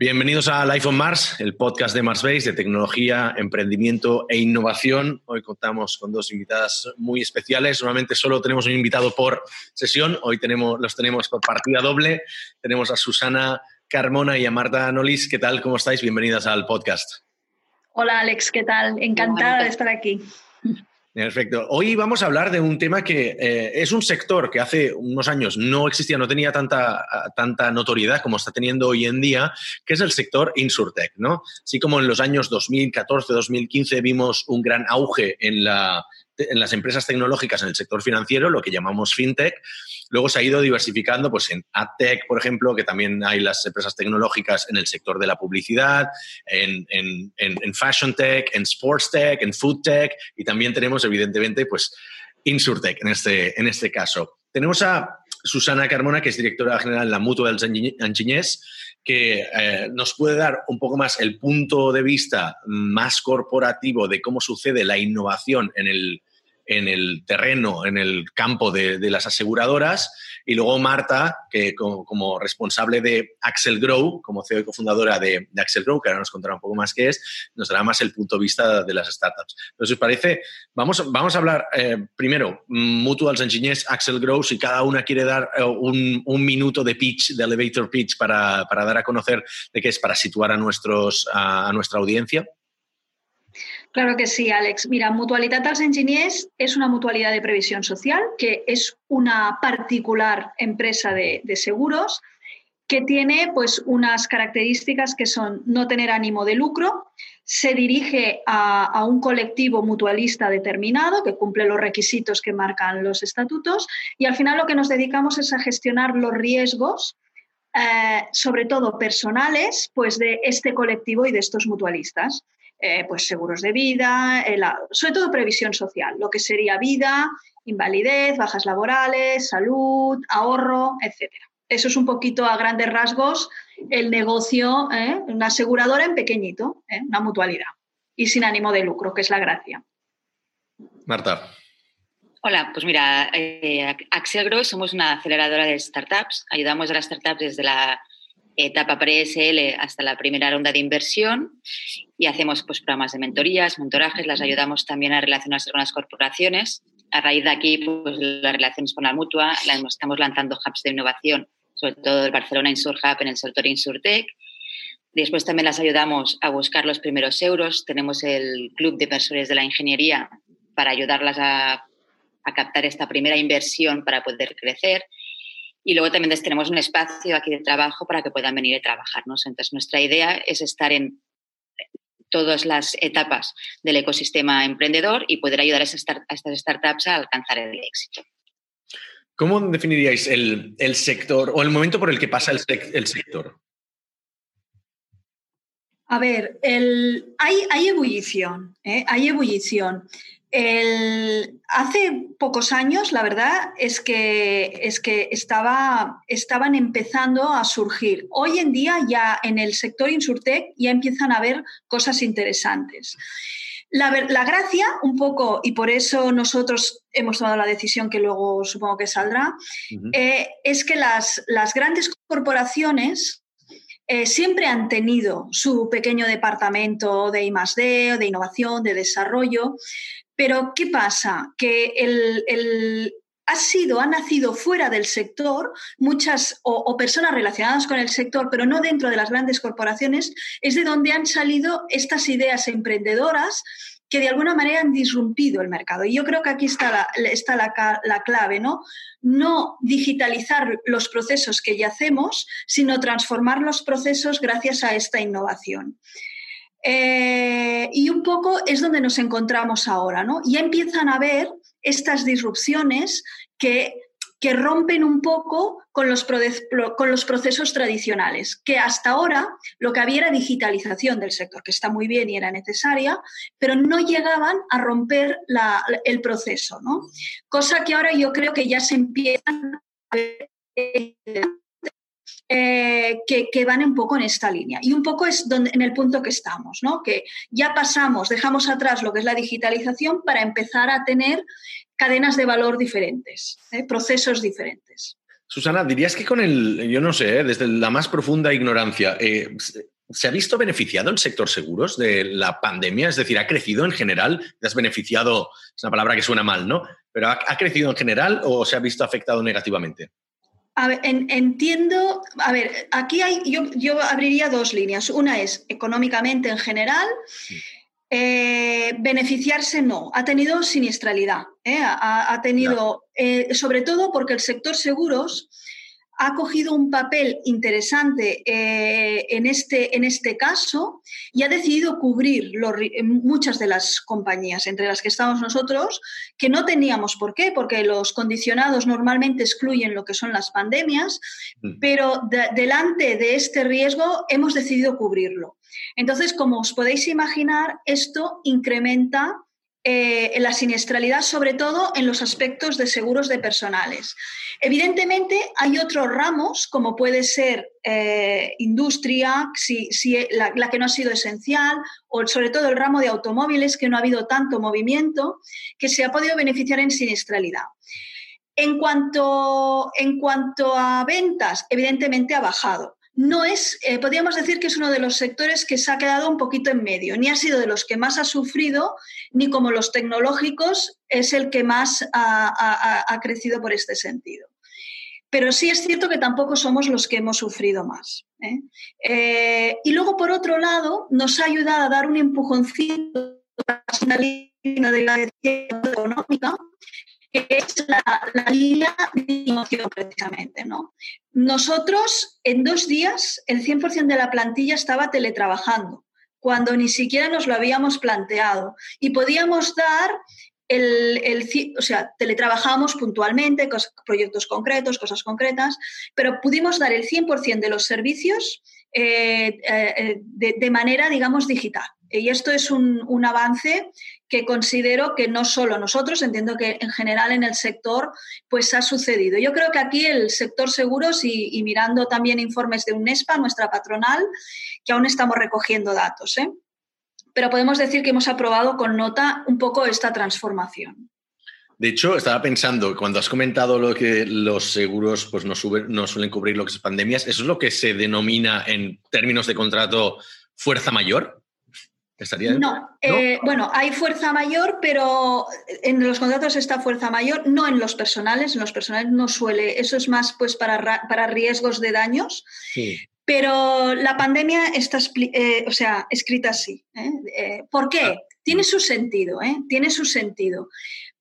Bienvenidos a Life on Mars, el podcast de Marsbase de tecnología, emprendimiento e innovación. Hoy contamos con dos invitadas muy especiales. Normalmente solo tenemos un invitado por sesión. Hoy tenemos, los tenemos por partida doble. Tenemos a Susana Carmona y a Marta Nolis. ¿Qué tal? ¿Cómo estáis? Bienvenidas al podcast. Hola Alex, ¿qué tal? Encantada de estar aquí. Perfecto. Hoy vamos a hablar de un tema que eh, es un sector que hace unos años no existía, no tenía tanta, tanta notoriedad como está teniendo hoy en día, que es el sector Insurtech, ¿no? Así como en los años 2014, 2015 vimos un gran auge en la, en las empresas tecnológicas en el sector financiero, lo que llamamos fintech. Luego se ha ido diversificando pues, en AdTech, por ejemplo, que también hay las empresas tecnológicas en el sector de la publicidad, en, Fashion Tech, en Sports Tech, en Food Tech y también tenemos, evidentemente, pues, Insurtech en este, en este caso. Tenemos a Susana Carmona, que es directora general de la Mutua del Anchiñés, que eh, nos puede dar un poco más el punto de vista más corporativo de cómo sucede la innovación en el, en el terreno, en el campo de, las aseguradoras. Y luego Marta, que como, responsable de Axel Grow, como CEO y cofundadora de, Axel Grow, que ahora nos contará un poco más qué es, nos dará más el punto de vista de las startups. Entonces, ¿os parece? Vamos, vamos a hablar eh, primero, Mutuals Engineers, Axel Grow, si cada una quiere dar eh, un, minuto de pitch, de elevator pitch, para, dar a conocer de qué es, para situar a, nuestros, a nuestra audiencia. Claro que sí, Alex. Mira, Mutualitat als Enginyers es una mutualidad de previsión social que es una particular empresa de, seguros que tiene pues unas características que son no tener ánimo de lucro, se dirige a, un colectivo mutualista determinado que cumple los requisitos que marcan los estatutos y al final lo que nos dedicamos es a gestionar los riesgos, eh, sobre todo personales, pues de este colectivo y de estos mutualistas. Eh, pues seguros de vida, eh, sobre todo previsión social, lo que sería vida, invalidez, bajas laborales, salud, ahorro, etc. Eso es un poquito a grandes rasgos el negocio, ¿eh? una aseguradora en pequeñito, una mutualidad y sin ánimo de lucro, que es la gracia. Marta. Hola, pues mira, Axel Gross somos una aceleradora de startups. Ayudamos a las startups desde la etapa pre-SL hasta la primera ronda de inversión y hacemos pues, programas de mentorías, mentorajes, las ayudamos también a relacionarse con las corporaciones. A raíz de aquí, pues, las relaciones con la mutua, estamos lanzando hubs de innovación, sobre todo el Barcelona Insur Hub en el sector Insurtech. Después también las ayudamos a buscar los primeros euros. Tenemos el Club de Inversores de la Ingeniería para ayudarlas a, a captar esta primera inversión para poder crecer. Y luego también tenemos un espacio aquí de trabajo para que puedan venir a trabajar. Entonces, nuestra idea es estar en todas las etapas del ecosistema emprendedor y poder ayudar a, estas startups a alcanzar el éxito. ¿Cómo definiríais el, sector o el momento por el que pasa el, el sector? A ver, el, hay, hay, ebullición, ¿eh? hay ebullición. El, hace pocos años, la verdad, es que, es que estaba, estaban empezando a surgir. Hoy en día ya en el sector Insurtech ya empiezan a haber cosas interesantes. La, gracia, un poco, y por eso nosotros hemos tomado la decisión que luego supongo que saldrá, eh, es que las, las grandes corporaciones eh, siempre han tenido su pequeño departamento de I+D, de innovación, de desarrollo, pero ¿qué pasa? Que el, ha sido, ha nacido fuera del sector, muchas o, personas relacionadas con el sector, pero no dentro de las grandes corporaciones, es de donde han salido estas ideas emprendedoras que de alguna manera han disrumpido el mercado. Y yo creo que aquí está la, está la, clave, ¿no? No digitalizar los procesos que ya hacemos, sino transformar los procesos gracias a esta innovación. Eh, y un poco es donde nos encontramos ahora, ¿no? Ya empiezan a haber estas disrupciones que, que rompen un poco con los, con los procesos tradicionales, que hasta ahora lo que había era digitalización del sector, que está muy bien y era necesaria, pero no llegaban a romper el proceso, ¿no? Cosa que ahora yo creo que ya se empiezan a ver eh, que, van un poco en esta línea. Y un poco es donde, en el punto que estamos, ¿no? que ya pasamos, dejamos atrás lo que es la digitalización para empezar a tener cadenas de valor diferentes, ¿eh? procesos diferentes. Susana, dirías que con el, yo no sé, ¿eh? desde la más profunda ignorancia, ¿se ha visto beneficiado el sector seguros de la pandemia? Es decir, ¿ha crecido en general? ¿Te has beneficiado? Es una palabra que suena mal, ¿no? Pero ¿ha crecido en general o se ha visto afectado negativamente? A ver, entiendo, a ver, aquí hay, yo, abriría dos líneas. Una es económicamente en general, eh, beneficiarse no, ha tenido siniestralidad, ¿eh? ha, tenido, eh, sobre todo porque el sector seguros ha cogido un papel interesante eh, en, este, en este caso y ha decidido cubrir muchas de las compañías, entre las que estamos nosotros, que no teníamos por qué, porque los condicionados normalmente excluyen lo que son las pandemias, mm. pero delante de este riesgo hemos decidido cubrirlo. Entonces, como os podéis imaginar, esto incrementa eh, la siniestralidad, sobre todo en los aspectos de seguros de personales. Evidentemente, hay otros ramos, como puede ser eh, industria, si, la, la, que no ha sido esencial, o sobre todo el ramo de automóviles, que no ha habido tanto movimiento, que se ha podido beneficiar en siniestralidad. En cuanto, en cuanto a ventas, evidentemente ha bajado no es, eh, podríamos decir que es uno de los sectores que se ha quedado un poquito en medio, ni ha sido de los que más ha sufrido, ni como los tecnológicos es el que más ha, crecido por este sentido. Pero sí es cierto que tampoco somos los que hemos sufrido más. ¿eh? Eh, y luego, por otro lado, nos ha ayudado a dar un empujoncito a la línea de la económica que es la, línea de emoción precisamente. ¿no? Nosotros en dos días el 100% de la plantilla estaba teletrabajando, cuando ni siquiera nos lo habíamos planteado y podíamos dar el, el, o sea, teletrabajamos puntualmente, proyectos concretos, cosas concretas, pero pudimos dar el 100% de los servicios eh, eh, de, manera, digamos, digital. Y esto es un, un, avance que considero que no solo nosotros, entiendo que en general en el sector, pues ha sucedido. Yo creo que aquí el sector seguros y, mirando también informes de UNESPA, nuestra patronal, que aún estamos recogiendo datos, ¿eh? pero podemos decir que hemos aprobado con nota un poco esta transformación. De hecho, estaba pensando, cuando has comentado lo que los seguros pues, no, no suelen cubrir lo que es pandemias, ¿eso es lo que se denomina en términos de contrato fuerza mayor? ¿Estaría no, eh, bueno, hay fuerza mayor, pero en los contratos está fuerza mayor, no en los personales, en los personales no suele, eso es más pues para, para riesgos de daños, pero la pandemia está eh, o sea, escrita así. ¿eh? ¿Por qué? Ah. Tiene su sentido, tiene su sentido.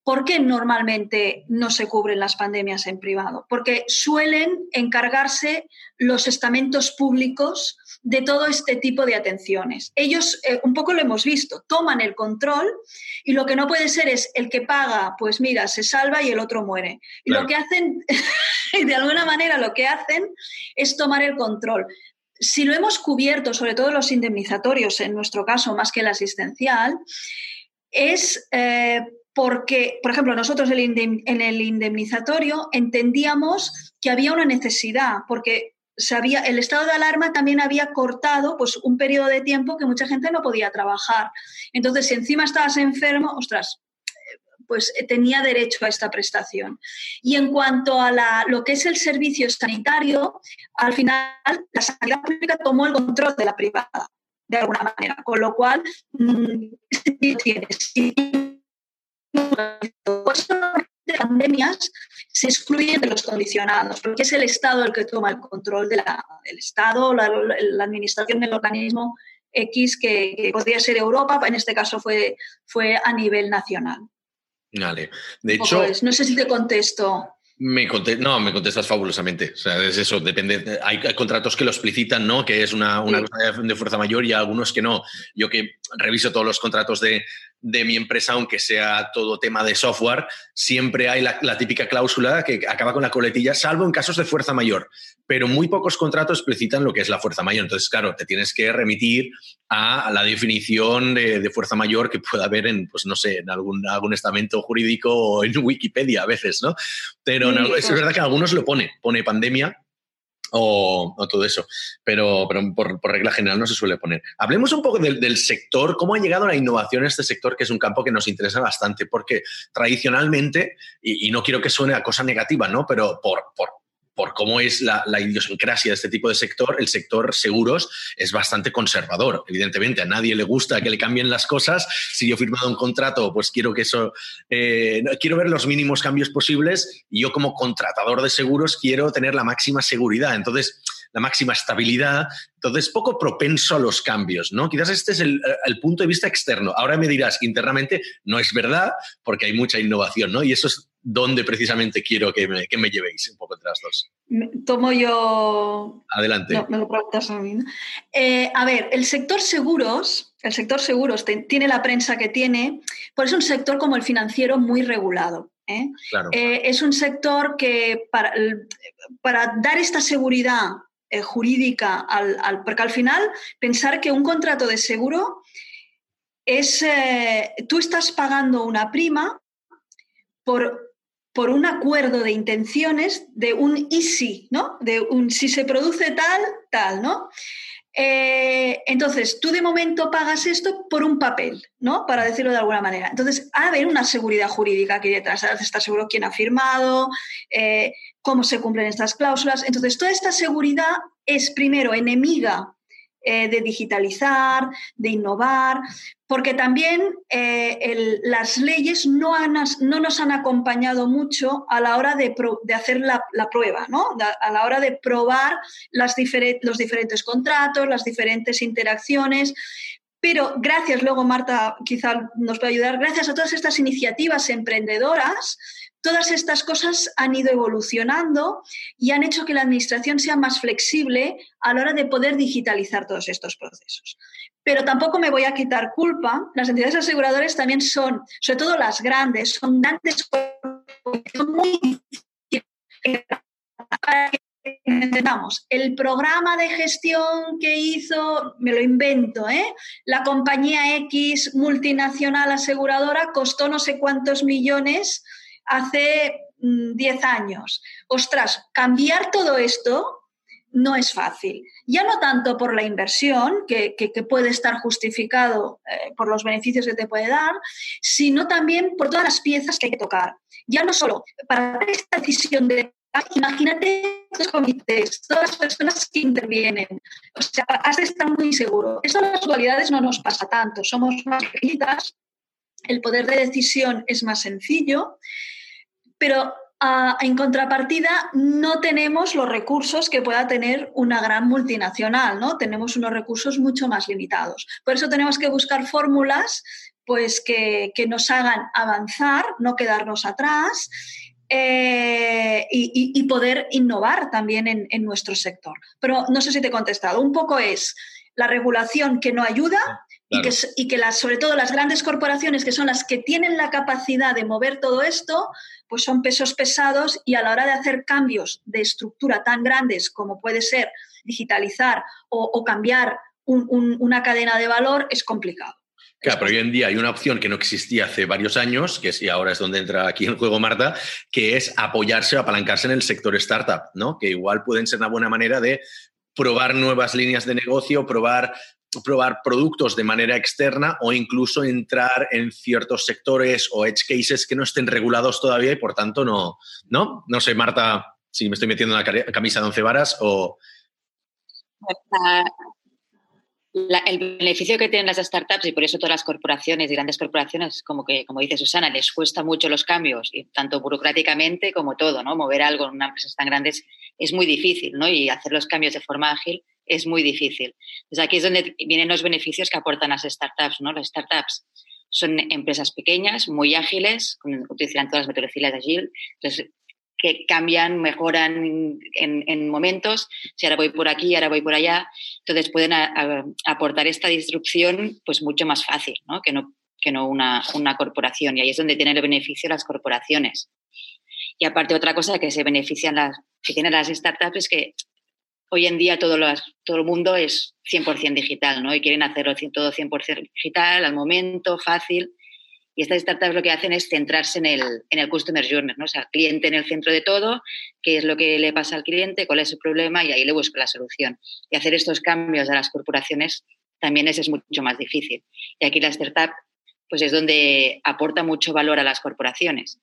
¿Por qué normalmente no se cubren las pandemias en privado? Porque suelen encargarse los estamentos públicos de todo este tipo de atenciones. Ellos, eh, un poco lo hemos visto, toman el control y lo que no puede ser es el que paga, pues mira, se salva y el otro muere. Y lo que hacen, de alguna manera lo que hacen es tomar el control. Si lo hemos cubierto, sobre todo los indemnizatorios, en nuestro caso más que el asistencial, es eh, porque, por ejemplo, nosotros en el indemnizatorio entendíamos que había una necesidad, porque sabía, el estado de alarma también había cortado pues, un periodo de tiempo que mucha gente no podía trabajar. Entonces, si encima estabas enfermo, ostras, pues eh, tenía derecho a esta prestación. Y en cuanto a lo que es el servicio sanitario, al final la sanidad pública tomó el control de la privada, de alguna manera, con lo cual, mm, tienes de pandemias se excluyen de los condicionados, porque es el Estado el que toma el control del Estado, la, administración del organismo X que, podría ser Europa, en este caso fue, fue a nivel nacional. Vale. De hecho, no sé si te contesto. Me no, me contestas fabulosamente. O sea, es eso, depende. Hay, contratos que lo explicitan, ¿no? Que es una, una cosa de fuerza mayor y algunos que no. Yo que reviso todos los contratos de, de mi empresa, aunque sea todo tema de software, siempre hay la, típica cláusula que acaba con la coletilla, salvo en casos de fuerza mayor. Pero muy pocos contratos explicitan lo que es la fuerza mayor. Entonces, claro, te tienes que remitir a la definición de, fuerza mayor que pueda haber en, pues no sé, en algún, algún estamento jurídico o en Wikipedia a veces, ¿no? Pero es verdad que algunos lo pone, pone pandemia o, todo eso. Pero, pero por, regla general no se suele poner. Hablemos un poco del, sector, cómo ha llegado la innovación a este sector, que es un campo que nos interesa bastante, porque tradicionalmente, y, no quiero que suene a cosa negativa, ¿no? Pero por, por cómo es la, idiosincrasia de este tipo de sector, el sector seguros es bastante conservador. Evidentemente, a nadie le gusta que le cambien las cosas. Si yo he firmado un contrato, pues quiero que eso, eh, quiero ver los mínimos cambios posibles y yo como contratador de seguros quiero tener la máxima seguridad. Entonces, la máxima estabilidad. Entonces, poco propenso a los cambios, ¿no? Quizás este es el, el, punto de vista externo. Ahora me dirás, internamente no es verdad porque hay mucha innovación, ¿no? Y eso es dónde precisamente quiero que me, que me llevéis un poco entre las dos. Tomo yo... Adelante. me lo preguntas a mí. Eh, a ver, el sector seguros, el sector seguros tiene la prensa que tiene, por es un sector como el financiero muy regulado. ¿eh? Eh, es un sector que para, para dar esta seguridad jurídica, al, al, porque al final pensar que un contrato de seguro es, tú estás pagando una prima por por un acuerdo de intenciones de un easy, ¿no? De un si se produce tal, tal, ¿no? Eh, entonces, tú de momento pagas esto por un papel, ¿no? Para decirlo de alguna manera. Entonces, ha haber una seguridad jurídica aquí detrás. Está seguro quién ha firmado, eh, cómo se cumplen estas cláusulas. Entonces, toda esta seguridad es primero enemiga eh, de digitalizar, de innovar, porque también eh, las leyes no, no, nos han acompañado mucho a la hora de, hacer la, prueba, ¿no? a la hora de probar los diferentes contratos, las diferentes interacciones. Pero gracias, luego Marta quizá nos puede ayudar, gracias a todas estas iniciativas emprendedoras, Todas estas cosas han ido evolucionando y han hecho que la administración sea más flexible a la hora de poder digitalizar todos estos procesos. Pero tampoco me voy a quitar culpa. Las entidades aseguradoras también son, sobre todo las grandes, son grandes, son muy entendamos, el programa de gestión que hizo, me lo invento, ¿eh? la compañía X multinacional aseguradora costó no sé cuántos millones hace 10 mm, años. Ostras, cambiar todo esto no es fácil. Ya no tanto por la inversión, que, puede estar justificado eh, por los beneficios que te puede dar, sino también por todas las piezas que hay que tocar. Ya no solo para esta decisión de imagínate los comités, todas las personas que intervienen. O sea, has de estar muy seguro. Eso en las actualidades no nos pasa tanto. Somos más pequeñitas, el poder de decisión es más sencillo pero ah, en contrapartida no tenemos los recursos que pueda tener una gran multinacional, ¿no? Tenemos unos recursos mucho más limitados. Por eso tenemos que buscar fórmulas pues, que, nos hagan avanzar, no quedarnos atrás eh, y, poder innovar también en, en, nuestro sector. Pero no sé si te he contestado. Un poco es la regulación que no ayuda y que, y que las, sobre todo las grandes corporaciones, que son las que tienen la capacidad de mover todo esto, pues son pesos pesados y a la hora de hacer cambios de estructura tan grandes como puede ser digitalizar o, cambiar una cadena de valor es complicado. Claro, pero hoy en día hay una opción que no existía hace varios años, que sí, ahora es donde entra aquí en juego Marta, que es apoyarse o apalancarse en el sector startup, ¿no? Que igual pueden ser una buena manera de probar nuevas líneas de negocio, probar probar productos de manera externa o incluso entrar en ciertos sectores o edge cases que no estén regulados todavía y por tanto no, ¿no? No sé, Marta, si me estoy metiendo en la camisa de once varas o... el beneficio que tienen las startups y por eso todas las corporaciones y grandes corporaciones, como que como dice Susana, les cuesta mucho los cambios, y tanto burocráticamente como todo, ¿no? Mover algo en una empresa tan grande es muy difícil, ¿no? Y hacer los cambios de forma ágil es muy difícil. Entonces aquí es donde vienen los beneficios que aportan las startups. ¿no? Las startups son empresas pequeñas, muy ágiles, utilizan todas las metodologías Agile, entonces, que cambian, mejoran en, momentos, si ahora voy por aquí, ahora voy por allá, entonces pueden aportar esta disrupción pues mucho más fácil ¿no? que no, que no una, una corporación y ahí es donde tienen el beneficio las corporaciones. Y aparte otra cosa que se benefician las, que tienen las startups es que hoy en día todo, todo el mundo es 100% digital, ¿no? Y quieren hacerlo todo 100% digital, al momento, fácil. Y estas startups lo que hacen es centrarse en el, en el customer journey, ¿no? O sea, cliente en el centro de todo, qué es lo que le pasa al cliente, cuál es su problema y ahí le busca la solución. Y hacer estos cambios a las corporaciones también es, es mucho más difícil. Y aquí la startup pues es donde aporta mucho valor a las corporaciones.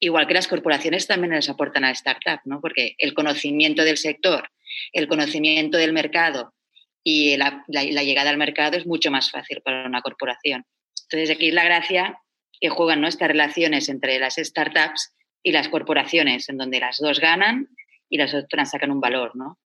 Igual que las corporaciones también les aportan a la startup, ¿no? Porque el conocimiento del sector, el conocimiento del mercado y la, llegada al mercado es mucho más fácil para una corporación. Entonces, aquí es la gracia que juegan estas relaciones entre las startups y las corporaciones, en donde las dos ganan y las otras sacan un valor, ¿no?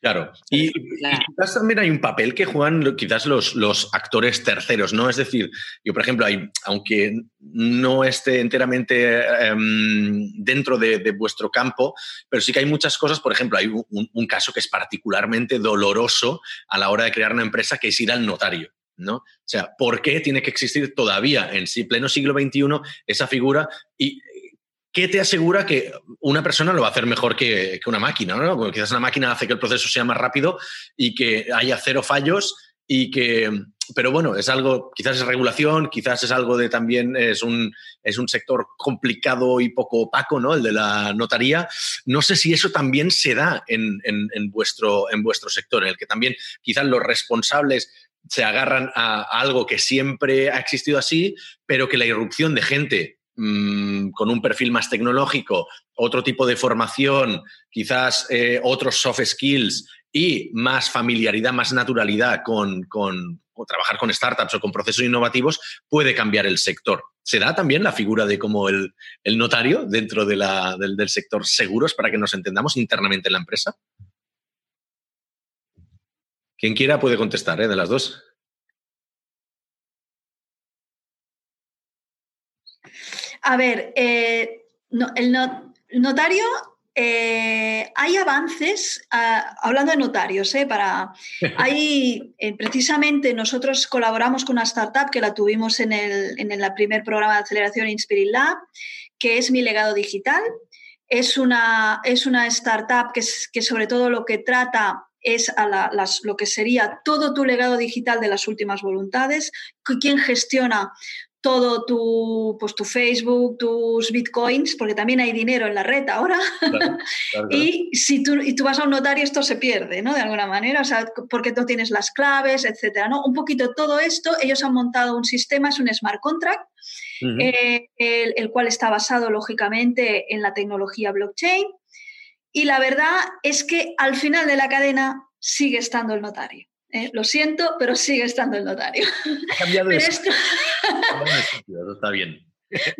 Claro. Y, quizás también hay un papel que juegan quizás los, los, actores terceros, ¿no? Es decir, yo, por ejemplo, hay, aunque no esté enteramente em, dentro de, vuestro campo, pero sí que hay muchas cosas, por ejemplo, hay un, caso que es particularmente doloroso a la hora de crear una empresa, que es ir al notario. ¿no? O sea, ¿por qué tiene que existir todavía en sí, pleno siglo XXI esa figura? Y ¿qué te asegura que una persona lo va a hacer mejor que, una máquina? ¿no? Porque quizás una máquina hace que el proceso sea más rápido y que haya cero fallos y que... Pero bueno, es algo, quizás es regulación, quizás es algo de también, es un, es un sector complicado y poco opaco, ¿no? El de la notaría. No sé si eso también se da en, vuestro, en vuestro sector, en el que también quizás los responsables se agarran a algo que siempre ha existido así, pero que la irrupción de gente Mm, con un perfil más tecnológico, otro tipo de formación, quizás eh, otros soft skills y más familiaridad, más naturalidad con, trabajar con startups o con procesos innovativos, puede cambiar el sector. ¿Se da también la figura de como el, notario dentro del, del sector seguros para que nos entendamos internamente en la empresa? Quien quiera puede contestar, ¿eh? De las dos. A ver, eh, el, notario, eh, hay avances, ah, hablando de notarios, eh, para, hay, precisamente nosotros colaboramos con una startup que la tuvimos en el, primer programa de aceleración Inspirit Lab, que es Mi Legado Digital. Es una, es una startup que, que sobre todo lo que trata es a lo que sería todo tu legado digital de las últimas voluntades, quién gestiona todo tu, pues, tu Facebook, tus bitcoins, porque también hay dinero en la red ahora. y si tú, y tú vas a un notario, esto se pierde, ¿no? De alguna manera, o sea, porque no tienes las claves, etcétera, ¿no? Un poquito todo esto, ellos han montado un sistema, es un smart contract, eh, el, el cual está basado, lógicamente, en la tecnología blockchain. Y la verdad es que al final de la cadena sigue estando el notario. ¿Eh? lo siento, pero sigue estando el notario. Ha cambiado esto... está bien.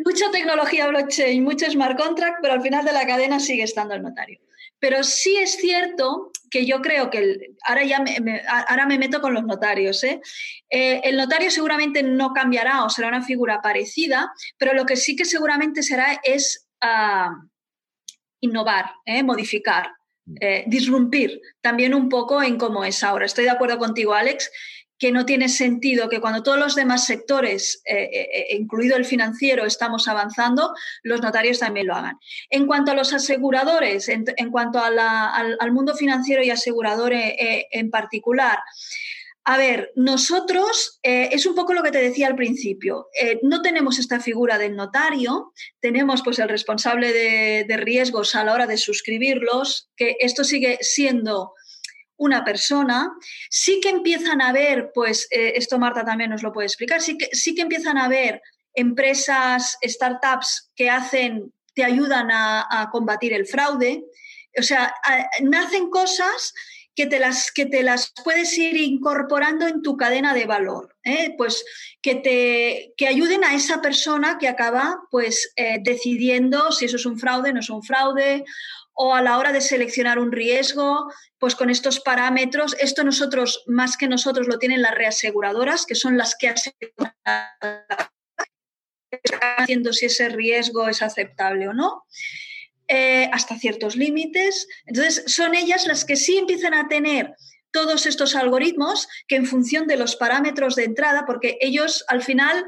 Mucha tecnología blockchain, mucho smart contract, pero al final de la cadena sigue estando el notario. Pero sí es cierto que yo creo que ahora ya me, ahora me meto con los notarios. ¿eh? Eh, el notario seguramente no cambiará o será una figura parecida, pero lo que sí que seguramente será es ah, innovar, modificar. Eh, disrumpir también un poco en cómo es ahora. Estoy de acuerdo contigo, Alex, que no tiene sentido que cuando todos los demás sectores, eh, eh, incluido el financiero, estamos avanzando, los notarios también lo hagan. En cuanto a los aseguradores, en, cuanto al, al, mundo financiero y asegurador en particular, a ver, nosotros, eh, es un poco lo que te decía al principio, eh, no tenemos esta figura del notario, tenemos pues el responsable de, riesgos a la hora de suscribirlos, que esto sigue siendo una persona, sí que empiezan a ver, pues eh, esto Marta también nos lo puede explicar, sí que, sí que empiezan a ver empresas, startups que hacen, te ayudan a combatir el fraude, o sea, nacen cosas que te las, que te las puedes ir incorporando en tu cadena de valor, ¿eh? pues que te que ayuden a esa persona que acaba pues eh, decidiendo si eso es un fraude, no es un fraude, o a la hora de seleccionar un riesgo, pues con estos parámetros, esto nosotros, más que nosotros, lo tienen las reaseguradoras, que son las que aseguran haciendo si ese riesgo es aceptable o no. Eh, hasta ciertos límites. Entonces, son ellas las que sí empiezan a tener todos estos algoritmos que en función de los parámetros de entrada, porque ellos al final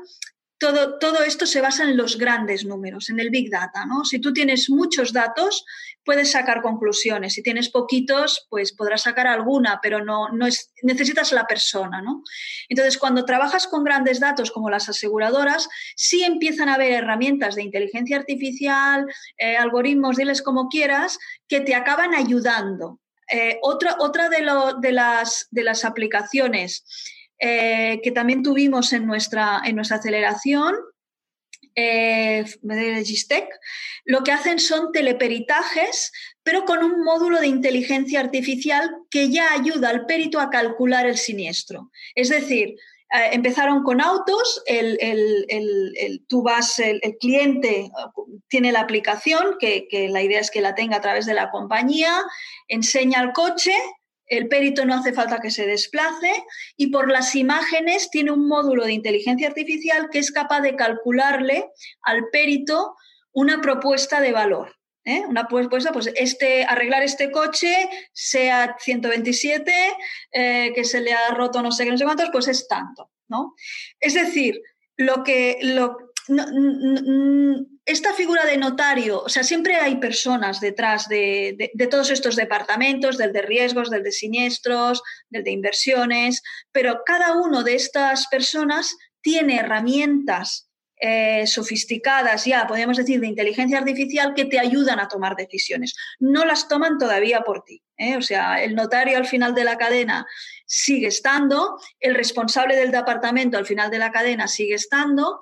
todo, todo esto se basa en los grandes números, en el Big Data. ¿no? Si tú tienes muchos datos, puedes sacar conclusiones. Si tienes poquitos, pues podrás sacar alguna, pero no, no es, necesitas la persona. ¿no? Entonces, cuando trabajas con grandes datos como las aseguradoras, sí empiezan a haber herramientas de inteligencia artificial, eh, algoritmos, diles como quieras, que te acaban ayudando. Eh, otra otra de, de, las, de las aplicaciones eh, que también tuvimos en nuestra, en nuestra aceleración, eh, lo que hacen son teleperitajes, pero con un módulo de inteligencia artificial que ya ayuda al perito a calcular el siniestro. Es decir, eh, empezaron con autos, el, tú vas, el, cliente tiene la aplicación, que, que, la idea es que la tenga a través de la compañía, enseña el coche, el perito no hace falta que se desplace y por las imágenes tiene un módulo de inteligencia artificial que es capaz de calcularle al perito una propuesta de valor. ¿eh? Una propuesta, pues este, arreglar este coche, sea 127, eh, que se le ha roto no sé qué, no sé cuántos, pues es tanto. ¿no? Es decir, lo que, lo, esta figura de notario, o sea, siempre hay personas detrás de, todos estos departamentos, del de riesgos, del de siniestros, del de inversiones, pero cada uno de estas personas tiene herramientas eh, sofisticadas ya, podríamos decir, de inteligencia artificial que te ayudan a tomar decisiones. No las toman todavía por ti. ¿eh? O sea, el notario al final de la cadena sigue estando, el responsable del departamento al final de la cadena sigue estando,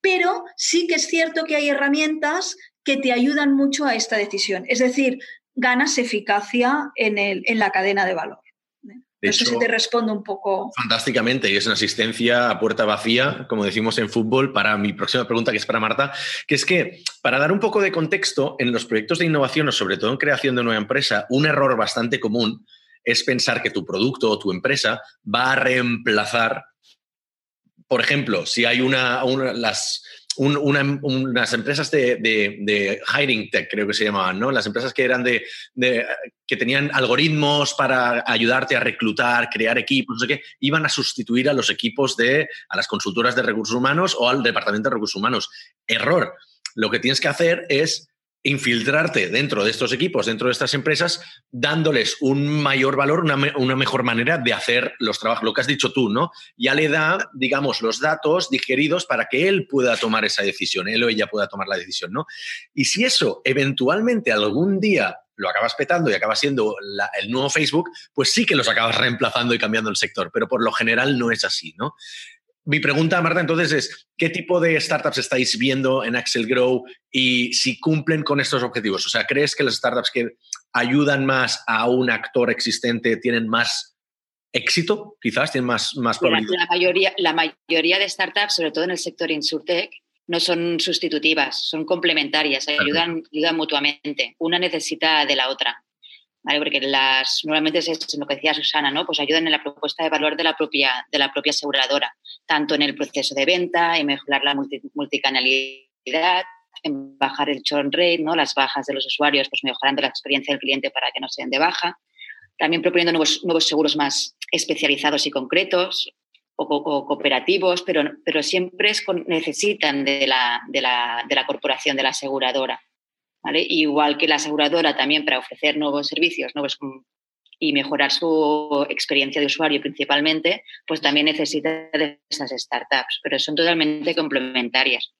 pero sí que es cierto que hay herramientas que te ayudan mucho a esta decisión. Es decir, ganas eficacia en, el, en la cadena de valor. no sé si te respondo un poco. Fantásticamente, y es una asistencia a puerta vacía, como decimos en fútbol, para mi próxima pregunta, que es para Marta, que es que, para dar un poco de contexto, en los proyectos de innovación o sobre todo en creación de nueva empresa, un error bastante común es pensar que tu producto o tu empresa va a reemplazar por ejemplo, si hay una, las, unas empresas de, hiring tech, creo que se llamaban, ¿no? Las empresas que eran de, que tenían algoritmos para ayudarte a reclutar, crear equipos, no sé qué, iban a sustituir a los equipos de, a las consultoras de recursos humanos o al departamento de recursos humanos. Error. Lo que tienes que hacer es infiltrarte dentro de estos equipos, dentro de estas empresas, dándoles un mayor valor, una, mejor manera de hacer los trabajos, lo que has dicho tú, ¿no? Ya le da, digamos, los datos digeridos para que él pueda tomar esa decisión, él o ella pueda tomar la decisión, ¿no? Y si eso eventualmente algún día lo acabas petando y acaba siendo el nuevo Facebook, pues sí que los acabas reemplazando y cambiando el sector, pero por lo general no es así, ¿no? Mi pregunta, Marta, entonces es, ¿qué tipo de startups estáis viendo en Axel Grow y si cumplen con estos objetivos? O sea, ¿crees que las startups que ayudan más a un actor existente tienen más éxito, quizás, tienen más, más probabilidad? La mayoría, la mayoría de startups, sobre todo en el sector Insurtech, no son sustitutivas, son complementarias, ayudan, ayudan mutuamente. Una necesita de la otra. Porque las, normalmente es lo que decía Susana, ¿no? Pues ayudan en la propuesta de valor de la propia, de la propia aseguradora, tanto en el proceso de venta, en mejorar la multicanalidad, en bajar el churn rate, ¿no? Las bajas de los usuarios, pues mejorando la experiencia del cliente para que no se den de baja. También proponiendo nuevos, nuevos seguros más especializados y concretos o, cooperativos, pero, pero siempre necesitan de la, de, la, de la corporación, de la aseguradora. Igual que la aseguradora también para ofrecer nuevos servicios nuevos, y mejorar su experiencia de usuario principalmente, pues también necesita de esas startups, pero son totalmente complementarias.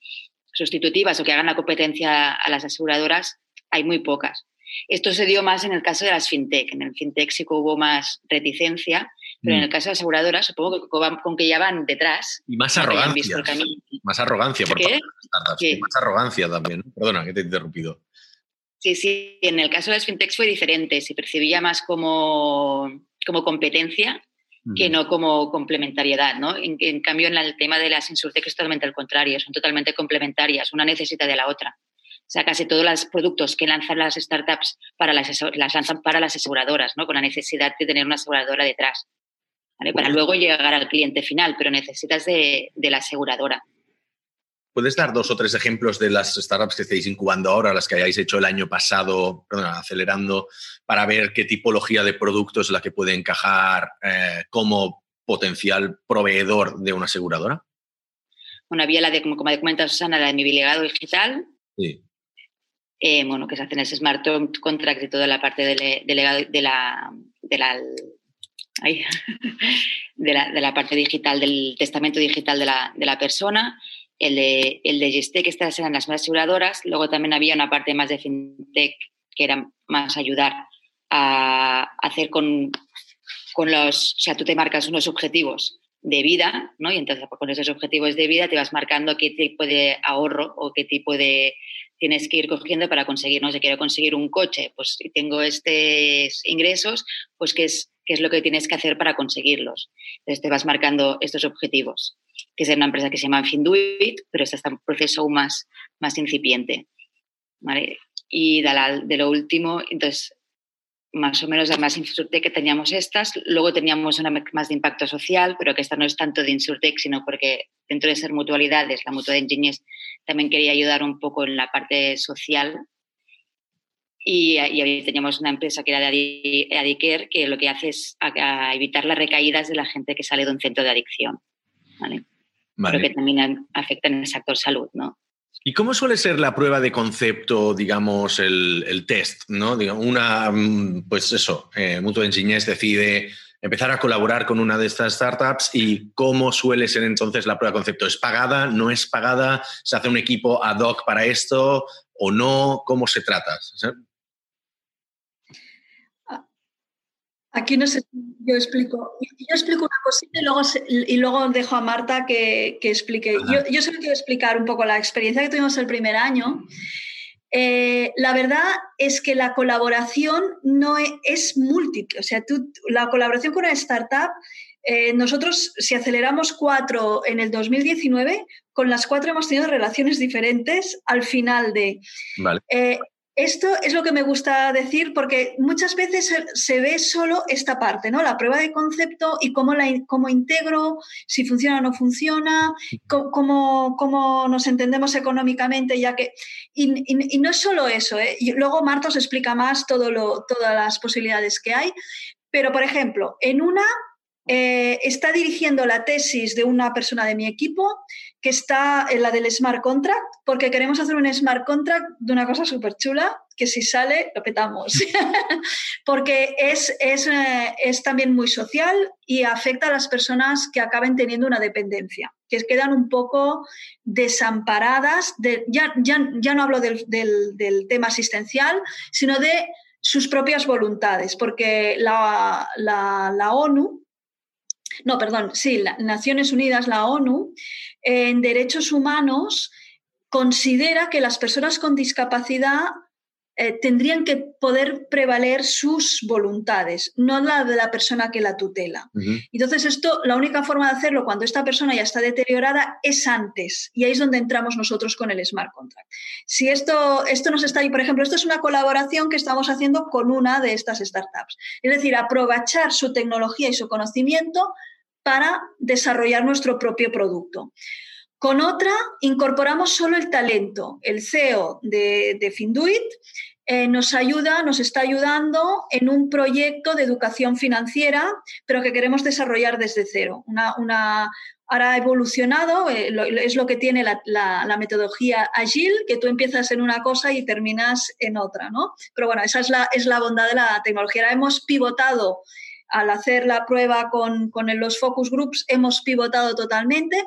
Sustitutivas o que hagan la competencia a las aseguradoras, hay muy pocas. Esto se dio más en el caso de las fintech. En el fintech sí hubo más reticencia, pero en mm. el caso de aseguradoras, supongo que con que ya van detrás. Y más arrogancia. Más arrogancia por parte de las startups. más arrogancia también. Perdona que te he interrumpido. Sí, sí, en el caso de las fintechs fue diferente, se percibía más como, como competencia que no como complementariedad, ¿no? En, cambio, en el tema de las insurtech es totalmente al contrario, son totalmente complementarias, una necesita de la otra. O sea, casi todos los productos que lanzan las startups para las, las lanzan para las aseguradoras, ¿no? Con la necesidad de tener una aseguradora detrás, Para luego llegar al cliente final, pero necesitas de, de la aseguradora. ¿Puedes dar dos o tres ejemplos de las startups que estáis incubando ahora, las que hayáis hecho el año pasado, perdón, acelerando, para ver qué tipología de producto es la que puede encajar eh, como potencial proveedor de una aseguradora? bueno, había la de, como, como comenta Susana, la de mi legado digital. Sí. Eh, bueno, que se hacen ese smart contract y toda la parte de, de, la, de la, de la, de la, parte digital, del testamento digital de la, de la persona, el de, el de Gestec, que estas eran las más aseguradoras, luego también había una parte más de FinTech, que era más ayudar a hacer con, con los, o sea, tú te marcas unos objetivos de vida, ¿no? Y entonces pues, con esos objetivos de vida te vas marcando qué tipo de ahorro o qué tipo de tienes que ir cogiendo para conseguir, no sé, quiero conseguir un coche, pues si tengo estos ingresos, pues qué es, qué es lo que tienes que hacer para conseguirlos. Entonces te vas marcando estos objetivos, que es una empresa que se llama Finduit, pero está en un proceso aún más, más incipiente. ¿vale? Y de, lo último, entonces más o menos además Insurtech que teníamos estas, luego teníamos una más de impacto social, pero que esta no es tanto de Insurtech, sino porque dentro de ser mutualidades, la mutua de Engineers también quería ayudar un poco en la parte social. Y, ahí teníamos una empresa que era de Adicare, que lo que hace es evitar las recaídas de la gente que sale de un centro de adicción. ¿vale? Pero que también afectan el sector salud, ¿no? ¿Y cómo suele ser la prueba de concepto, digamos, el, test? ¿no? una, mm, pues eso, eh, Mutuo Engineers decide empezar a colaborar con una de estas startups y cómo suele ser entonces la prueba de concepto. ¿Es pagada? ¿No es pagada? ¿Se hace un equipo ad hoc para esto o no? ¿Cómo se trata? Aquí no sé, yo explico. Yo explico una cosita y luego, y luego dejo a Marta que, explique. Yo, yo, solo quiero explicar un poco la experiencia que tuvimos el primer año. Eh, la verdad es que la colaboración no e, es, múltiple. O sea, tú, la colaboración con una startup, eh, nosotros, si aceleramos cuatro en el 2019, con las cuatro hemos tenido relaciones diferentes al final de. Vale. Eh, esto es lo que me gusta decir porque muchas veces se ve solo esta parte, ¿no? La prueba de concepto y cómo, la, cómo integro, si funciona o no funciona, cómo, cómo nos entendemos económicamente, ya que... Y, no es solo eso, ¿eh? luego Marta os explica más todo lo, todas las posibilidades que hay, pero por ejemplo, en una eh, está dirigiendo la tesis de una persona de mi equipo que está en la del smart contract, porque queremos hacer un smart contract de una cosa súper chula, que si sale, lo petamos. porque es, es, eh, es, también muy social y afecta a las personas que acaben teniendo una dependencia, que quedan un poco desamparadas, de, ya, ya, ya no hablo del, del, del tema asistencial, sino de sus propias voluntades, porque la, la, la ONU no, perdón, sí, Naciones Unidas, la ONU, en derechos humanos considera que las personas con discapacidad eh, tendrían que poder prevaler sus voluntades, no la de la persona que la tutela. Entonces, esto, la única forma de hacerlo cuando esta persona ya está deteriorada es antes, y ahí es donde entramos nosotros con el smart contract. Si esto, esto nos está ahí, por ejemplo, esto es una colaboración que estamos haciendo con una de estas startups, es decir, aprovechar su tecnología y su conocimiento para desarrollar nuestro propio producto. Con otra, incorporamos solo el talento. El CEO de, Finduit eh, nos ayuda, nos está ayudando en un proyecto de educación financiera, pero que queremos desarrollar desde cero. Una, ahora ha evolucionado, eh, es lo que tiene la, metodología Agile, que tú empiezas en una cosa y terminas en otra, ¿no? Pero bueno, esa es la, es la bondad de la tecnología. Ahora hemos pivotado al hacer la prueba con, los focus groups hemos pivotado totalmente,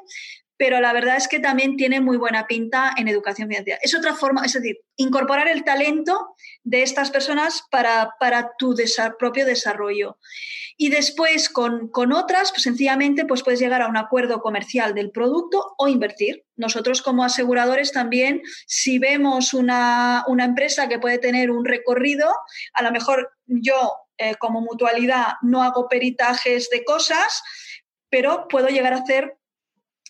pero la verdad es que también tiene muy buena pinta en educación financiera. Es otra forma, es decir, incorporar el talento de estas personas para, tu propio desarrollo. Y después con, otras, pues sencillamente pues puedes llegar a un acuerdo comercial del producto o invertir. Nosotros como aseguradores también, si vemos una, una empresa que puede tener un recorrido, a lo mejor yo eh, como mutualidad no hago peritajes de cosas, pero puedo llegar a hacer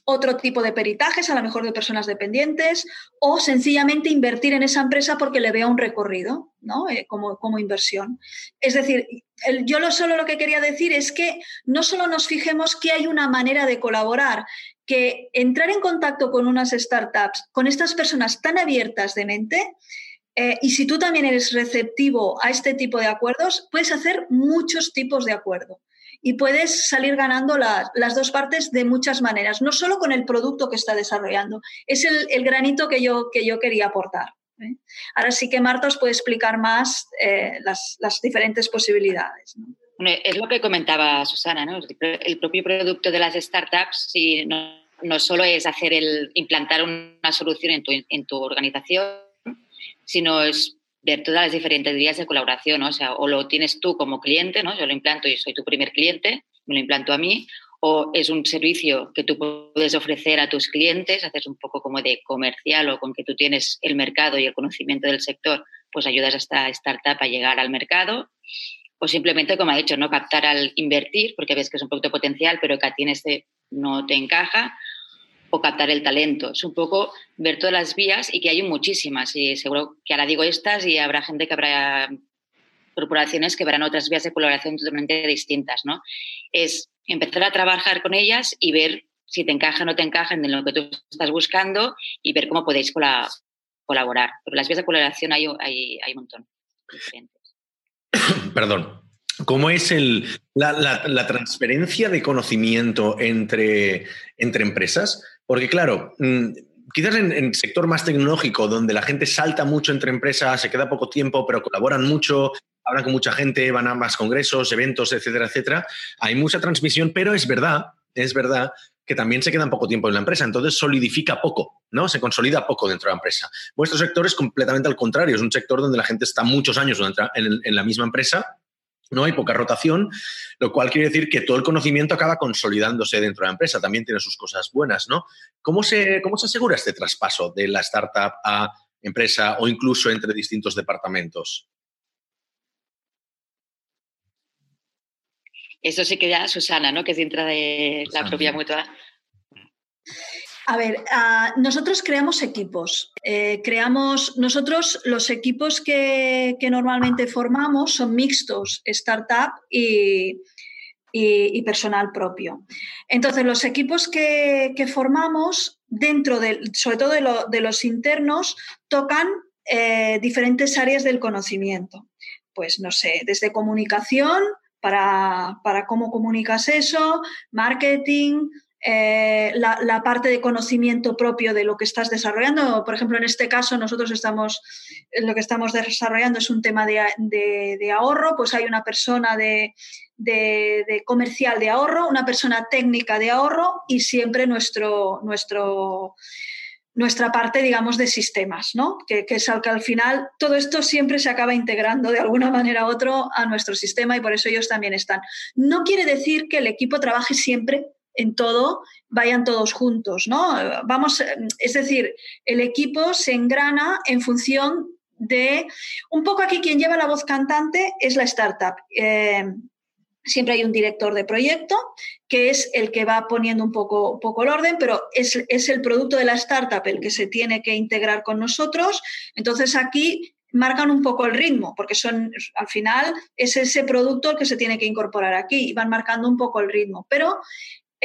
otro tipo de peritajes, a lo mejor de personas dependientes, o sencillamente invertir en esa empresa porque le vea un recorrido, ¿no? Eh, como, como, inversión. Es decir, yo lo, solo lo que quería decir es que no solo nos fijemos que hay una manera de colaborar, que entrar en contacto con unas startups, con estas personas tan abiertas de mente, eh, y si tú también eres receptivo a este tipo de acuerdos, puedes hacer muchos tipos de acuerdo. y puedes salir ganando las dos partes de muchas maneras, no solo con el producto que está desarrollando. Es el, granito que yo, que yo quería aportar. ¿eh? Ahora sí que Marta os puede explicar más eh, las, diferentes posibilidades. es lo que comentaba Susana, ¿no? el propio producto de las startups, si no, no solo es hacer el implantar una solución en tu, en tu organización, sino es ver todas las diferentes vías de colaboración, o sea, o lo tienes tú como cliente, ¿no? Yo lo implanto y soy tu primer cliente, me lo implanto a mí, o es un servicio que tú puedes ofrecer a tus clientes, haces un poco como de comercial o con que tú tienes el mercado y el conocimiento del sector, pues ayudas a esta startup a llegar al mercado, o simplemente, como ha dicho, no captar al invertir, porque ves que es un producto potencial, pero que a ti este no te encaja, o captar el talento. Es un poco ver todas las vías y que hay muchísimas. Y seguro que ahora digo estas y habrá gente que habrá corporaciones que verán otras vías de colaboración totalmente distintas, ¿no? Es empezar a trabajar con ellas y ver si te encajan o no te encajan en lo que tú estás buscando y ver cómo podéis colaborar. Pero las vías de colaboración hay, hay, hay un montón diferentes. Perdón. ¿Cómo es el, la, transferencia de conocimiento entre, entre empresas? Porque claro, mm, quizás en el sector más tecnológico, donde la gente salta mucho entre empresas, se queda poco tiempo, pero colaboran mucho, hablan con mucha gente, van a más congresos, eventos, etcétera, etcétera, hay mucha transmisión, pero es verdad, es verdad que también se queda poco tiempo en la empresa, entonces solidifica poco, ¿no? Se consolida poco dentro de la empresa. Vuestro sector es completamente al contrario, es un sector donde la gente está muchos años en la misma empresa no hay poca rotación, lo cual quiere decir que todo el conocimiento acaba consolidándose dentro de la empresa. También tiene sus cosas buenas, ¿no? ¿Cómo se, cómo se asegura este traspaso de la startup a empresa o incluso entre distintos departamentos? Eso sí que ya Susana, ¿no? Que es dentro de la propia mutua. A ver, ah, nosotros creamos equipos. Eh, creamos, nosotros los equipos que, normalmente formamos son mixtos, startup y, personal propio. Entonces, los equipos que, formamos dentro, de, sobre todo de, los internos, tocan eh, diferentes áreas del conocimiento. Pues, no sé, desde comunicación para, para cómo comunicas eso, marketing, eh, la, parte de conocimiento propio de lo que estás desarrollando. Por ejemplo, en este caso, nosotros estamos, lo que estamos desarrollando es un tema de, ahorro, pues hay una persona de, comercial de ahorro, una persona técnica de ahorro y siempre nuestro, nuestra parte, digamos, de sistemas, ¿no? Que, es al que al final todo esto siempre se acaba integrando de alguna manera u otra a nuestro sistema y por eso ellos también están. No quiere decir que el equipo trabaje siempre en todo vayan todos juntos, ¿no? Vamos, es decir, el equipo se engrana en función de un poco aquí quien lleva la voz cantante es la startup. Eh, siempre hay un director de proyecto que es el que va poniendo un poco, poco el orden, pero es, es, el producto de la startup el que se tiene que integrar con nosotros. Entonces aquí marcan un poco el ritmo, porque son, al final es ese producto el que se tiene que incorporar aquí y van marcando un poco el ritmo. Pero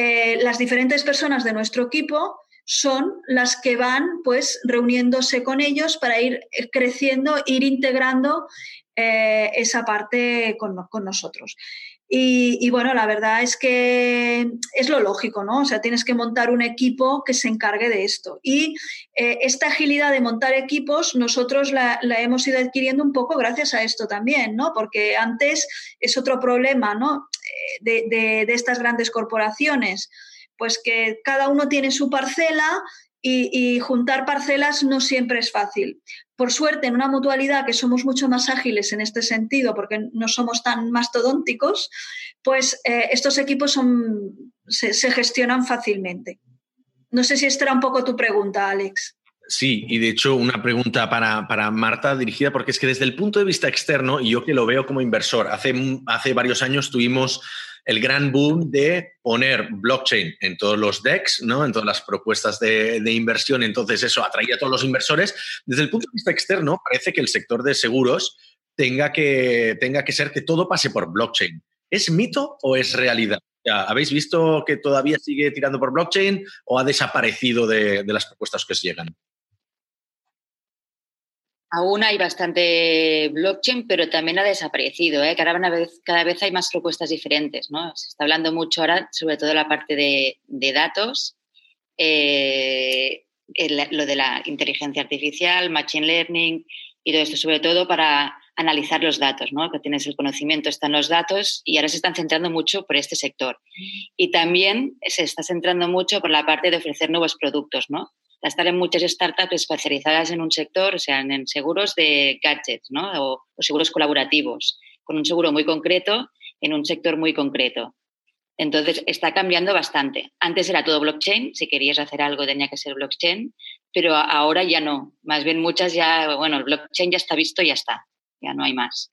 eh, las diferentes personas de nuestro equipo son las que van pues reuniéndose con ellos para ir eh, creciendo, ir integrando eh, esa parte con, nosotros. Y, bueno, la verdad es que es lo lógico, ¿no? O sea, tienes que montar un equipo que se encargue de esto. Y esta agilidad de montar equipos, nosotros la, hemos ido adquiriendo un poco gracias a esto también, ¿no? Porque antes es otro problema, ¿no? De, estas grandes corporaciones? Pues que cada uno tiene su parcela y, juntar parcelas no siempre es fácil. Por suerte, en una mutualidad que somos mucho más ágiles en este sentido, porque no somos tan mastodónticos, pues eh, estos equipos son, se, se, gestionan fácilmente. No sé si esta era un poco tu pregunta, Alex. Sí, y de hecho una pregunta para, Marta dirigida, porque es que desde el punto de vista externo, y yo que lo veo como inversor, hace, hace varios años tuvimos el gran boom de poner blockchain en todos los decks, ¿no? en todas las propuestas de, inversión, entonces eso atraía a todos los inversores. Desde el punto de vista externo, parece que el sector de seguros tenga que, tenga que ser que todo pase por blockchain. ¿Es mito o es realidad? ¿Habéis visto que todavía sigue tirando por blockchain o ha desaparecido de, de las propuestas que se llegan? Aún hay bastante blockchain, pero también ha desaparecido. ¿eh? Cada, vez, cada vez hay más propuestas diferentes. ¿no? Se está hablando mucho ahora, sobre todo la parte de, datos, eh, lo de la inteligencia artificial, machine learning y todo esto, sobre todo para analizar los datos, ¿no? que tienes el conocimiento, están los datos y ahora se están centrando mucho por este sector. Y también se está centrando mucho por la parte de ofrecer nuevos productos, ¿no? Estar en muchas startups especializadas en un sector, o sea, en seguros de gadgets, ¿no? O, seguros colaborativos, con un seguro muy concreto en un sector muy concreto. Entonces, está cambiando bastante. Antes era todo blockchain, si querías hacer algo tenía que ser blockchain, pero ahora ya no. Más bien muchas ya, bueno, el blockchain ya está visto y ya está, ya no hay más.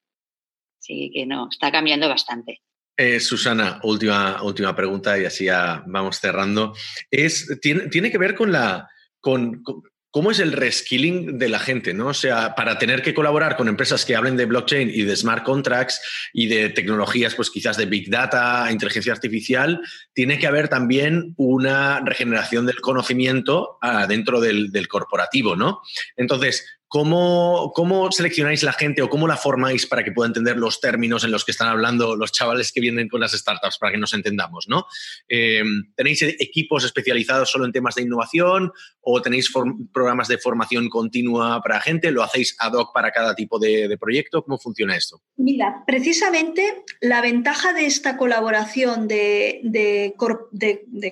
Así que no, está cambiando bastante. Eh, Susana, última, última pregunta y así ya vamos cerrando. Es, tiene, tiene que ver con la, con, cómo es el reskilling de la gente, ¿no? O sea, para tener que colaborar con empresas que hablen de blockchain y de smart contracts y de tecnologías, pues quizás de big data, inteligencia artificial, tiene que haber también una regeneración del conocimiento ah, dentro del, del corporativo, ¿no? Entonces, ¿Cómo, ¿Cómo, seleccionáis la gente o cómo la formáis para que pueda entender los términos en los que están hablando los chavales que vienen con las startups, para que nos entendamos? ¿no? Eh, ¿Tenéis equipos especializados solo en temas de innovación o tenéis programas de formación continua para gente? ¿Lo hacéis ad hoc para cada tipo de, proyecto? ¿Cómo funciona esto? Mira, precisamente la ventaja de esta colaboración de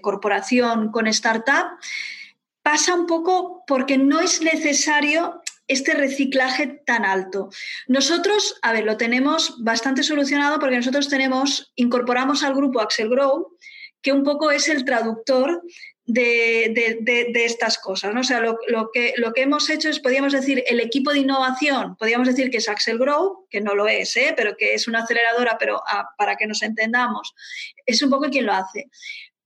corporación con startup pasa un poco porque no es necesario este reciclaje tan alto. Nosotros, a ver, lo tenemos bastante solucionado porque nosotros tenemos, incorporamos al grupo Axel Grow, que un poco es el traductor de, estas cosas. ¿no? O sea, lo, que, lo que hemos hecho es, podríamos decir, el equipo de innovación, podríamos decir que es Axel Grow, que no lo es, ¿eh? pero que es una aceleradora, pero ah, para que nos entendamos, es un poco quien lo hace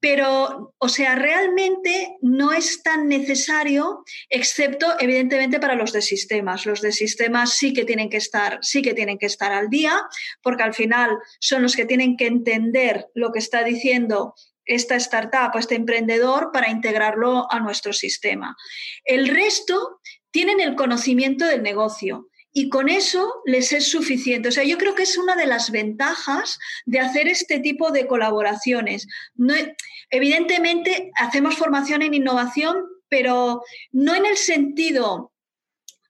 pero, o sea, realmente no es tan necesario, excepto evidentemente para los de sistemas. Los de sistemas sí que tienen que estar, sí que tienen que estar al día, porque al final son los que tienen que entender lo que está diciendo esta startup o este emprendedor para integrarlo a nuestro sistema. El resto tienen el conocimiento del negocio y con eso les es suficiente. O sea, yo creo que es una de las ventajas de hacer este tipo de colaboraciones. Evidentemente, hacemos formación en innovación, pero no en el sentido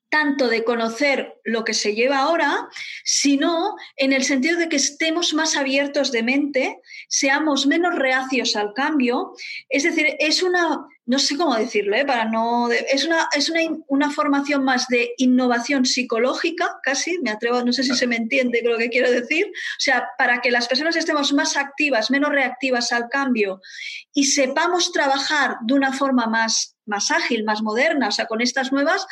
tanto de conocer lo que se lleva ahora, sino en el sentido de que estemos más abiertos de mente, seamos menos reacios al cambio. Es decir, es una, no sé cómo decirlo, ¿eh? para no, es, una, es una, una, formación más de innovación psicológica, casi, me atrevo, no sé si se me entiende lo que quiero decir, o sea, para que las personas estemos más activas, menos reactivas al cambio y sepamos trabajar de una forma más más ágil, más moderna, o sea, con estas nuevas,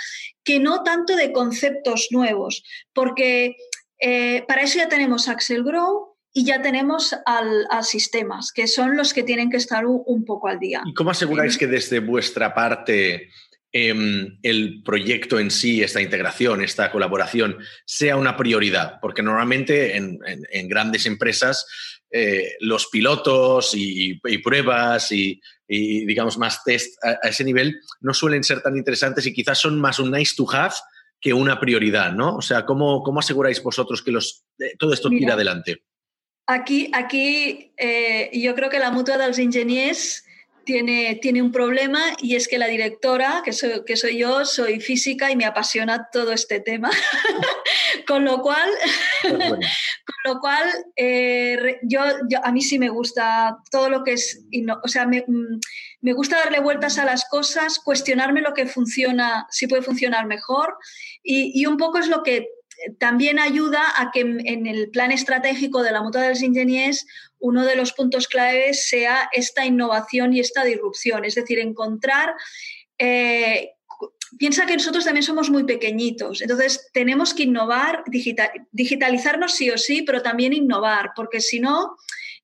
que no tanto de conceptos nuevos, porque eh, para eso ya tenemos Axel Grow y ya tenemos al, sistemas, que son los que tienen que estar un, poco al día. ¿Y cómo aseguráis que desde vuestra parte em, el proyecto en sí, esta integración, esta colaboración, sea una prioridad? Porque normalmente en, grandes empresas eh, los pilotos y pruebas y, y digamos más test a, ese nivel no suelen ser tan interesantes y quizás son más un nice to have que una prioridad, ¿no? O sea, ¿cómo, cómo aseguráis vosotros que los, eh, todo esto tira adelante? Aquí, aquí eh, yo creo que la mutua de los ingenieros tiene, tiene un problema y es que la directora, que soy, que soy yo, soy física y me apasiona todo este tema. con lo cual, con lo cual eh, yo, a mí sí me gusta todo lo que es, o sea, me, mm, me gusta darle vueltas a las cosas, cuestionarme lo que funciona, si puede funcionar mejor y, y un poco es lo que también ayuda a que en el plan estratégico de la mutua de los ingenieros uno de los puntos claves sea esta innovación y esta disrupción, es decir, encontrar... Eh, piensa que nosotros también somos muy pequeñitos, entonces tenemos que innovar, digitalizarnos sí o sí, pero también innovar, porque si no,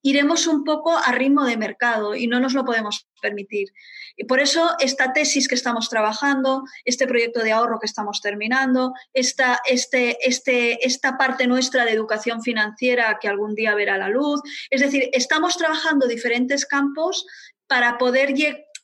iremos un poco a ritmo de mercado y no nos lo podemos permitir. Y por eso esta tesis que estamos trabajando, este proyecto de ahorro que estamos terminando, esta, este, este, esta parte nuestra de educación financiera que algún día verá la luz, es decir, estamos trabajando diferentes campos para poder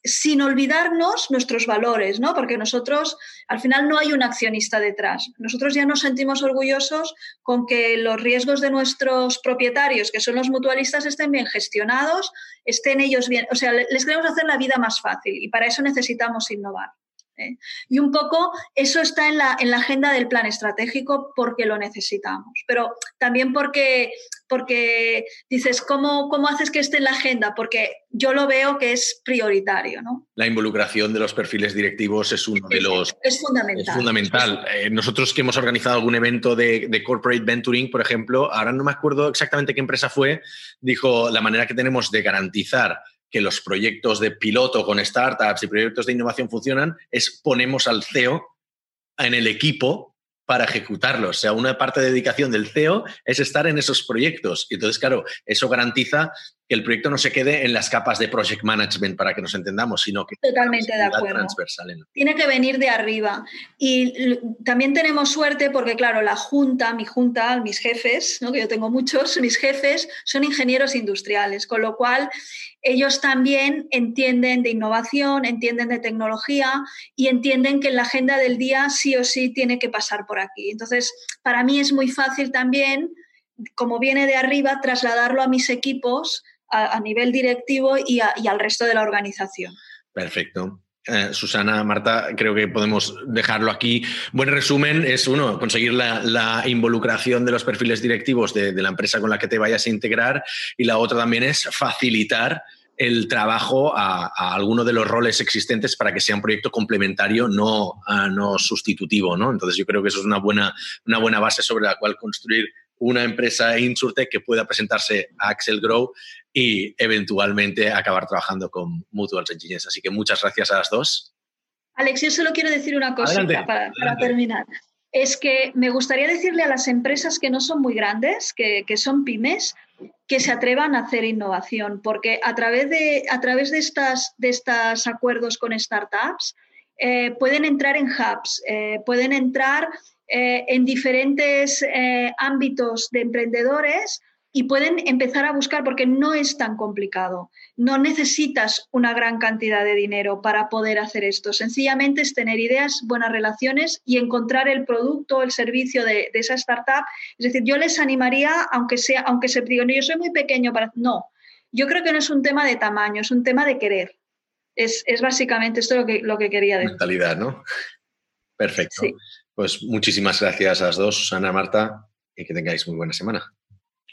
sin olvidarnos nuestros valores, ¿no? Porque nosotros, al final, no hay un accionista detrás. Nosotros ya nos sentimos orgullosos con que los riesgos de nuestros propietarios, que son los mutualistas, estén bien gestionados, estén ellos bien. O sea, les queremos hacer la vida más fácil y para eso necesitamos innovar. ¿eh? Y un poco eso está en la, en la agenda del plan estratégico porque lo necesitamos, pero también porque, porque dices, ¿cómo, ¿cómo haces que esté en la agenda? Porque yo lo veo que es prioritario. ¿no? La involucración de los perfiles directivos es uno de los... Es, fundamental. Es fundamental. Eh, nosotros que hemos organizado algún evento de, de corporate venturing, por ejemplo, ahora no me acuerdo exactamente qué empresa fue, dijo la manera que tenemos de garantizar que los proyectos de piloto con startups y proyectos de innovación funcionan es ponemos al CEO en el equipo para ejecutarlos. O sea, una parte de dedicación del CEO es estar en esos proyectos. Y entonces, claro, eso garantiza que el proyecto no se quede en las capas de project management para que nos entendamos, sino que totalmente de acuerdo. transversal. Tiene que venir de arriba. Y también tenemos suerte porque, claro, la junta, mi junta, mis jefes, ¿no? que yo tengo muchos, mis jefes son ingenieros industriales, con lo cual ellos también entienden de innovación, entienden de tecnología y entienden que en la agenda del día sí o sí tiene que pasar por aquí. Entonces, para mí es muy fácil también, como viene de arriba, trasladarlo a mis equipos a, nivel directivo y, al resto de la organización. Perfecto. Eh, Susana, Marta, creo que podemos dejarlo aquí. Buen resumen es uno, conseguir la, involucración de los perfiles directivos de, la empresa con la que te vayas a integrar y la otra también es facilitar el trabajo a, a alguno de los roles existentes para que sea un proyecto complementario, no, no sustitutivo. ¿no? Entonces yo creo que eso es una buena, una buena base sobre la cual construir una empresa InsurTech que pueda presentarse a Axel Grow y eventualmente acabar trabajando con Mutuals Engineers. Así que muchas gracias a las dos. Alex, yo solo quiero decir una cosita para, terminar. Es que me gustaría decirle a las empresas que no son muy grandes, que, son pymes, que se atrevan a hacer innovación, porque a través de, a través de, estas, de estos acuerdos con startups eh, pueden entrar en hubs, eh, pueden entrar eh, en diferentes ámbitos de emprendedores y pueden empezar a buscar porque no es tan complicado. No necesitas una gran cantidad de dinero para poder hacer esto. Sencillamente es tener ideas, buenas relaciones y encontrar el producto, el servicio de, esa startup. Es decir, yo les animaría, aunque sea, aunque se digan, yo soy muy pequeño para. No, yo creo que no es un tema de tamaño, es un tema de querer. Es, básicamente esto lo que, lo que quería decir. Mentalidad, ¿no? Perfecto. Pues muchísimas gracias a las dos, Susana, Marta, y que tengáis muy buena semana.